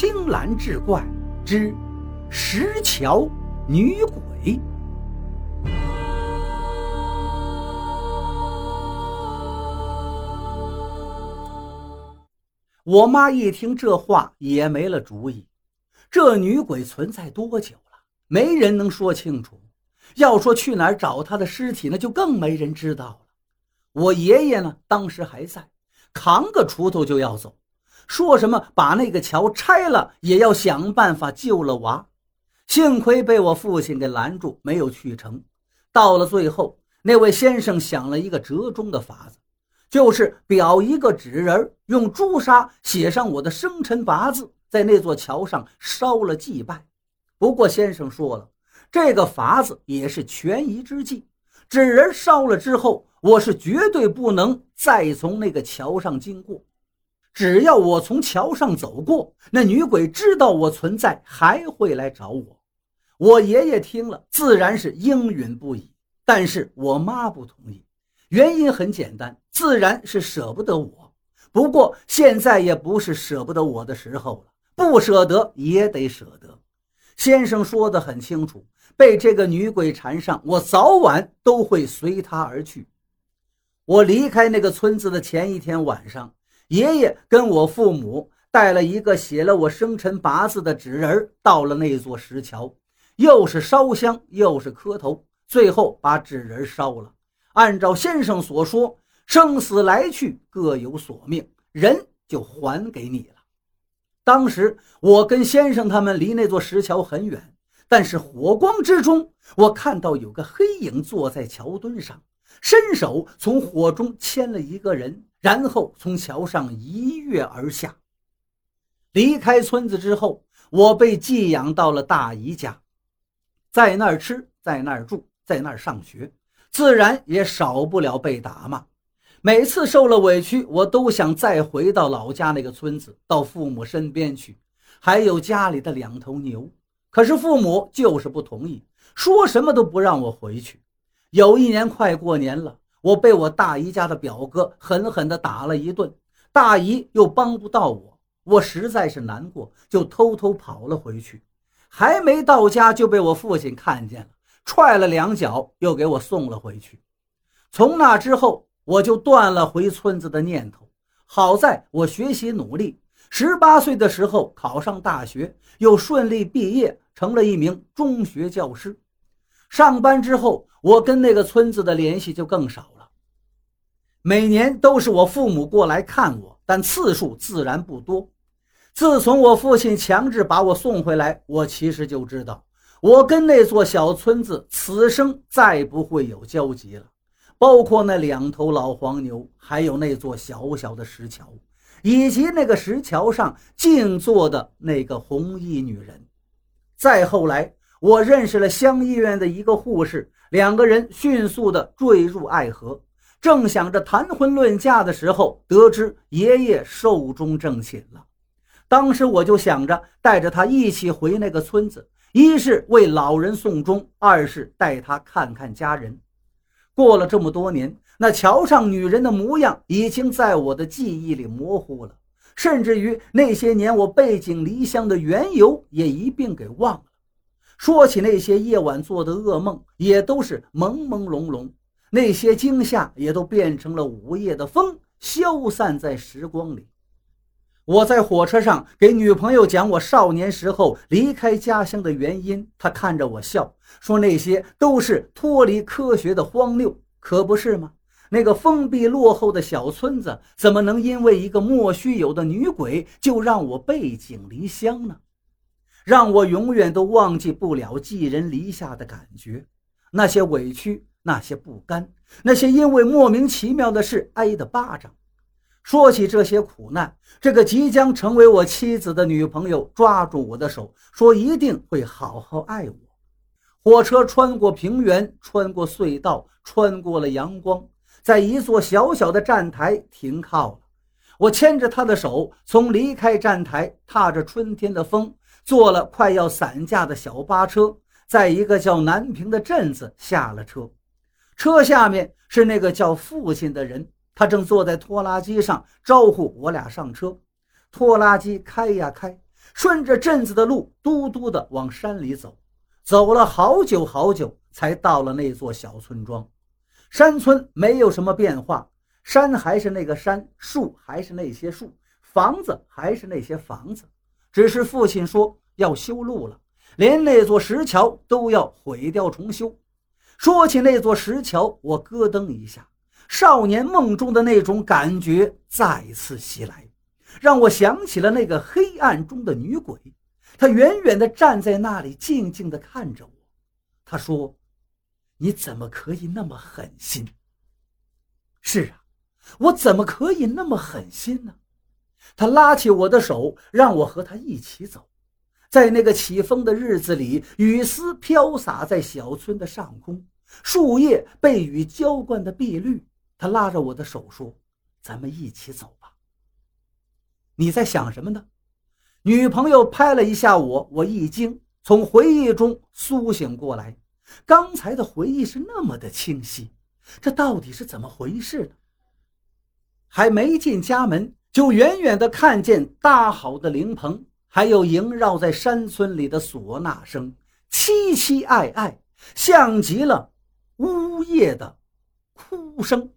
青蓝志怪之石桥女鬼。我妈一听这话也没了主意。这女鬼存在多久了？没人能说清楚。要说去哪儿找她的尸体，那就更没人知道了。我爷爷呢，当时还在，扛个锄头就要走，说什么把那个桥拆了，也要想办法救了娃。幸亏被我父亲给拦住，没有去成。到了最后，那位先生想了一个折中的法子。就是裱一个纸人，用朱砂写上我的生辰八字，在那座桥上烧了祭拜。不过先生说了，这个法子也是权宜之计。纸人烧了之后，我是绝对不能再从那个桥上经过。只要我从桥上走过，那女鬼知道我存在，还会来找我。我爷爷听了，自然是应允不已。但是我妈不同意。原因很简单，自然是舍不得我。不过现在也不是舍不得我的时候了，不舍得也得舍得。先生说得很清楚，被这个女鬼缠上，我早晚都会随她而去。我离开那个村子的前一天晚上，爷爷跟我父母带了一个写了我生辰八字的纸人，到了那座石桥，又是烧香又是磕头，最后把纸人烧了。按照先生所说，生死来去各有所命，人就还给你了。当时我跟先生他们离那座石桥很远，但是火光之中，我看到有个黑影坐在桥墩上，伸手从火中牵了一个人，然后从桥上一跃而下。离开村子之后，我被寄养到了大姨家，在那儿吃，在那儿住，在那儿上学。自然也少不了被打骂。每次受了委屈，我都想再回到老家那个村子，到父母身边去，还有家里的两头牛。可是父母就是不同意，说什么都不让我回去。有一年快过年了，我被我大姨家的表哥狠狠地打了一顿，大姨又帮不到我，我实在是难过，就偷偷跑了回去。还没到家，就被我父亲看见了。踹了两脚，又给我送了回去。从那之后，我就断了回村子的念头。好在我学习努力，十八岁的时候考上大学，又顺利毕业，成了一名中学教师。上班之后，我跟那个村子的联系就更少了。每年都是我父母过来看我，但次数自然不多。自从我父亲强制把我送回来，我其实就知道。我跟那座小村子此生再不会有交集了，包括那两头老黄牛，还有那座小小的石桥，以及那个石桥上静坐的那个红衣女人。再后来，我认识了乡医院的一个护士，两个人迅速的坠入爱河。正想着谈婚论嫁的时候，得知爷爷寿终正寝了。当时我就想着带着他一起回那个村子。一是为老人送终，二是带他看看家人。过了这么多年，那桥上女人的模样已经在我的记忆里模糊了，甚至于那些年我背井离乡的缘由也一并给忘了。说起那些夜晚做的噩梦，也都是朦朦胧胧，那些惊吓也都变成了午夜的风，消散在时光里。我在火车上给女朋友讲我少年时候离开家乡的原因，她看着我笑，说那些都是脱离科学的荒谬，可不是吗？那个封闭落后的小村子，怎么能因为一个莫须有的女鬼就让我背井离乡呢？让我永远都忘记不了寄人篱下的感觉，那些委屈，那些不甘，那些因为莫名其妙的事挨的巴掌。说起这些苦难，这个即将成为我妻子的女朋友抓住我的手，说一定会好好爱我。火车穿过平原，穿过隧道，穿过了阳光，在一座小小的站台停靠了。我牵着她的手，从离开站台，踏着春天的风，坐了快要散架的小巴车，在一个叫南平的镇子下了车。车下面是那个叫父亲的人。他正坐在拖拉机上招呼我俩上车，拖拉机开呀开，顺着镇子的路，嘟嘟的往山里走。走了好久好久，才到了那座小村庄。山村没有什么变化，山还是那个山，树还是那些树，房子还是那些房子，只是父亲说要修路了，连那座石桥都要毁掉重修。说起那座石桥，我咯噔一下，少年梦中的那种感觉再次袭来，让我想起了那个黑暗中的女鬼。她远远地站在那里，静静地看着我。她说：“你怎么可以那么狠心？”是啊，我怎么可以那么狠心呢？她拉起我的手，让我和她一起走。在那个起风的日子里，雨丝飘洒在小村的上空，树叶被雨浇灌的碧绿。他拉着我的手说：“咱们一起走吧。”你在想什么呢？女朋友拍了一下我，我一惊，从回忆中苏醒过来。刚才的回忆是那么的清晰，这到底是怎么回事呢？还没进家门，就远远的看见搭好的灵棚。还有萦绕在山村里的唢呐声，凄凄哀哀，像极了呜咽的哭声。